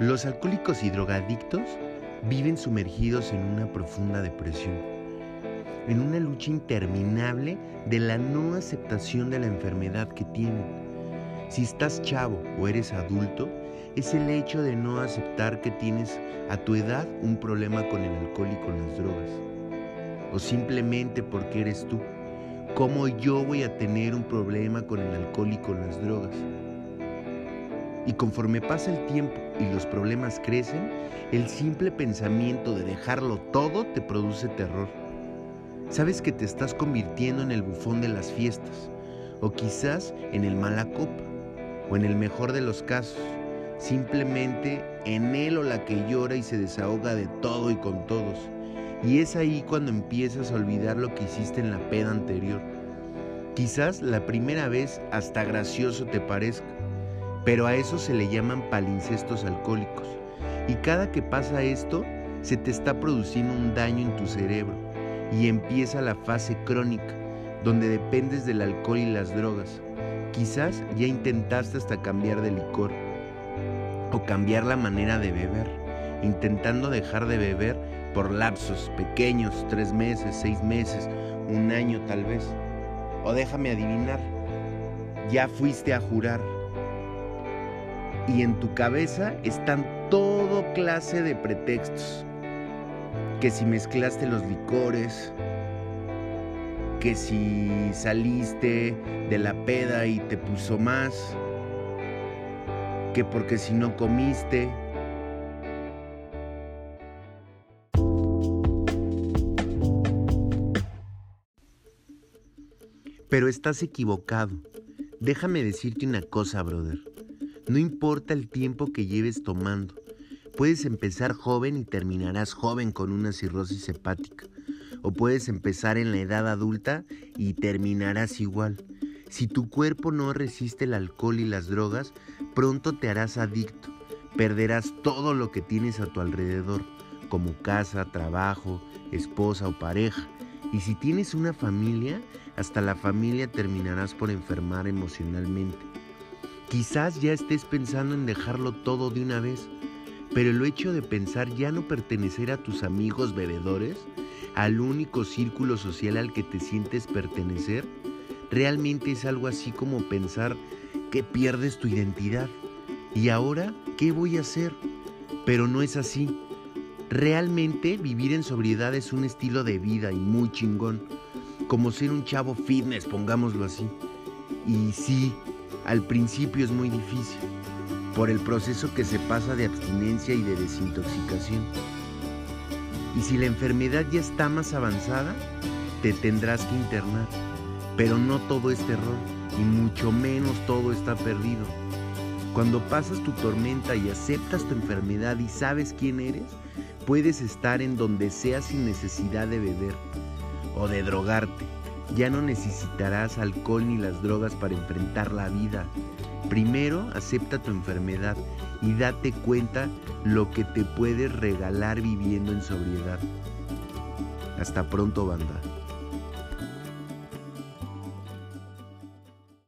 Los alcohólicos y drogadictos viven sumergidos en una profunda depresión, en una lucha interminable de la no aceptación de la enfermedad que tienen. Si estás chavo o eres adulto, es el hecho de no aceptar que tienes a tu edad un problema con el alcohol y con las drogas. O simplemente porque eres tú. ¿Cómo yo voy a tener un problema con el alcohol y con las drogas? Y conforme pasa el tiempo y los problemas crecen, el simple pensamiento de dejarlo todo te produce terror. Sabes que te estás convirtiendo en el bufón de las fiestas, o quizás en el mala copa, o en el mejor de los casos, simplemente en él o la que llora y se desahoga de todo y con todos. Y es ahí cuando empiezas a olvidar lo que hiciste en la peda anterior. Quizás la primera vez hasta gracioso te parezca, pero a eso se le llaman palincestos alcohólicos. Y cada que pasa esto, se te está produciendo un daño en tu cerebro y empieza la fase crónica, donde dependes del alcohol y las drogas. Quizás ya intentaste hasta cambiar de licor o cambiar la manera de beber, intentando dejar de beber por lapsos pequeños, tres meses, seis meses, un año tal vez. O déjame adivinar, ya fuiste a jurar y en tu cabeza están todo clase de pretextos. Que si mezclaste los licores, que si saliste de la peda y te puso más, que porque si no comiste. Pero estás equivocado. Déjame decirte una cosa, brother. No importa el tiempo que lleves tomando. Puedes empezar joven y terminarás joven con una cirrosis hepática. O puedes empezar en la edad adulta y terminarás igual. Si tu cuerpo no resiste el alcohol y las drogas, pronto te harás adicto. Perderás todo lo que tienes a tu alrededor, como casa, trabajo, esposa o pareja. Y si tienes una familia, hasta la familia terminarás por enfermar emocionalmente. Quizás ya estés pensando en dejarlo todo de una vez, pero el hecho de pensar ya no pertenecer a tus amigos bebedores, al único círculo social al que te sientes pertenecer, realmente es algo así como pensar que pierdes tu identidad. ¿Y ahora qué voy a hacer? Pero no es así. Realmente vivir en sobriedad es un estilo de vida y muy chingón, como ser un chavo fitness, pongámoslo así. Y sí, al principio es muy difícil, por el proceso que se pasa de abstinencia y de desintoxicación. Y si la enfermedad ya está más avanzada, te tendrás que internar. Pero no todo es terror, y mucho menos todo está perdido. Cuando pasas tu tormenta y aceptas tu enfermedad y sabes quién eres, puedes estar en donde sea sin necesidad de beber o de drogarte ya no necesitarás alcohol ni las drogas para enfrentar la vida. Primero acepta tu enfermedad y date cuenta lo que te puedes regalar viviendo en sobriedad. Hasta pronto, banda.